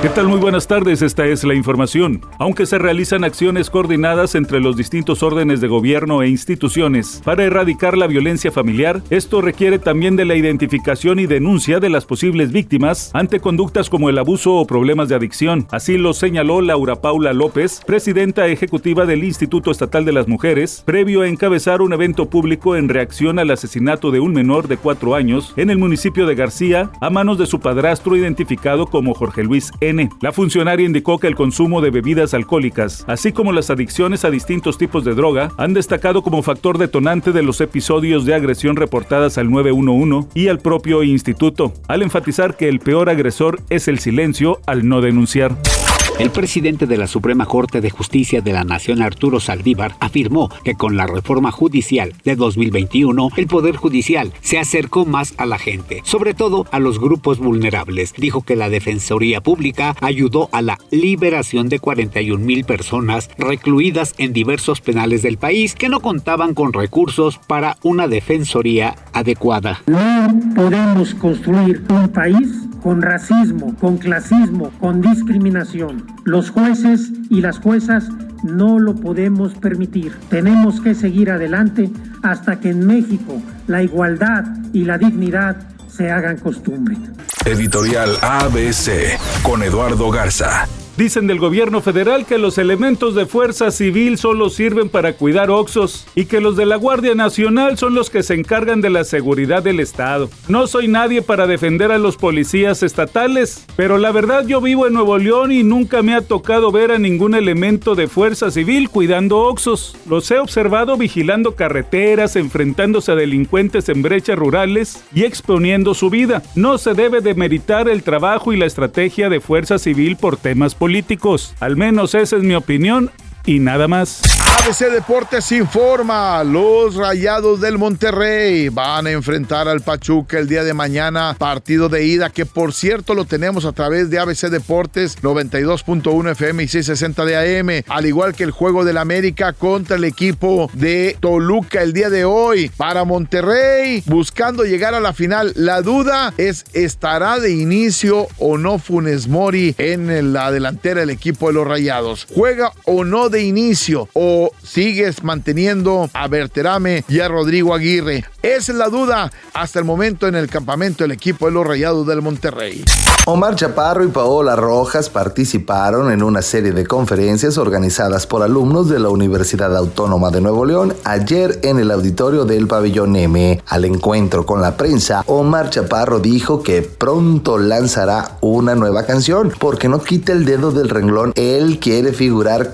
¿Qué tal? Muy buenas tardes, esta es la información. Aunque se realizan acciones coordinadas entre los distintos órdenes de gobierno e instituciones para erradicar la violencia familiar, esto requiere también de la identificación y denuncia de las posibles víctimas ante conductas como el abuso o problemas de adicción. Así lo señaló Laura Paula López, presidenta ejecutiva del Instituto Estatal de las Mujeres, previo a encabezar un evento público en reacción al asesinato de un menor de cuatro años en el municipio de García a manos de su padrastro identificado como Jorge Luis E. La funcionaria indicó que el consumo de bebidas alcohólicas, así como las adicciones a distintos tipos de droga, han destacado como factor detonante de los episodios de agresión reportadas al 911 y al propio instituto, al enfatizar que el peor agresor es el silencio al no denunciar. El presidente de la Suprema Corte de Justicia de la Nación, Arturo Saldívar, afirmó que con la reforma judicial de 2021, el Poder Judicial se acercó más a la gente, sobre todo a los grupos vulnerables. Dijo que la Defensoría Pública ayudó a la liberación de 41 mil personas recluidas en diversos penales del país que no contaban con recursos para una defensoría adecuada. No podemos construir un país con racismo, con clasismo, con discriminación. Los jueces y las juezas no lo podemos permitir. Tenemos que seguir adelante hasta que en México la igualdad y la dignidad se hagan costumbre. Editorial ABC con Eduardo Garza. Dicen del gobierno federal que los elementos de fuerza civil solo sirven para cuidar Oxos y que los de la Guardia Nacional son los que se encargan de la seguridad del Estado. No soy nadie para defender a los policías estatales, pero la verdad yo vivo en Nuevo León y nunca me ha tocado ver a ningún elemento de fuerza civil cuidando Oxos. Los he observado vigilando carreteras, enfrentándose a delincuentes en brechas rurales y exponiendo su vida. No se debe demeritar el trabajo y la estrategia de fuerza civil por temas políticos Al menos esa es mi opinión y nada más. ABC Deportes informa, los Rayados del Monterrey van a enfrentar al Pachuca el día de mañana, partido de ida que por cierto lo tenemos a través de ABC Deportes 92.1 FM y 660 de AM, al igual que el juego del América contra el equipo de Toluca el día de hoy. Para Monterrey, buscando llegar a la final, la duda es estará de inicio o no Funes Mori en la delantera del equipo de los Rayados. ¿Juega o no de inicio o sigues manteniendo a Berterame y a Rodrigo Aguirre? Esa es la duda hasta el momento en el campamento del equipo de los Rayados del Monterrey. Omar Chaparro y Paola Rojas participaron en una serie de conferencias organizadas por alumnos de la Universidad Autónoma de Nuevo León ayer en el auditorio del pabellón M. Al encuentro con la prensa, Omar Chaparro dijo que pronto lanzará una nueva canción porque no quita el dedo del renglón, él quiere figurar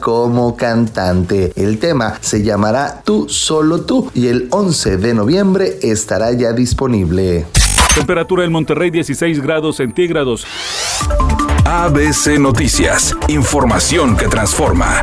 como cantante. El tema se llamará Tú solo tú y el 11 de noviembre estará ya disponible. Temperatura en Monterrey 16 grados centígrados. ABC Noticias, información que transforma.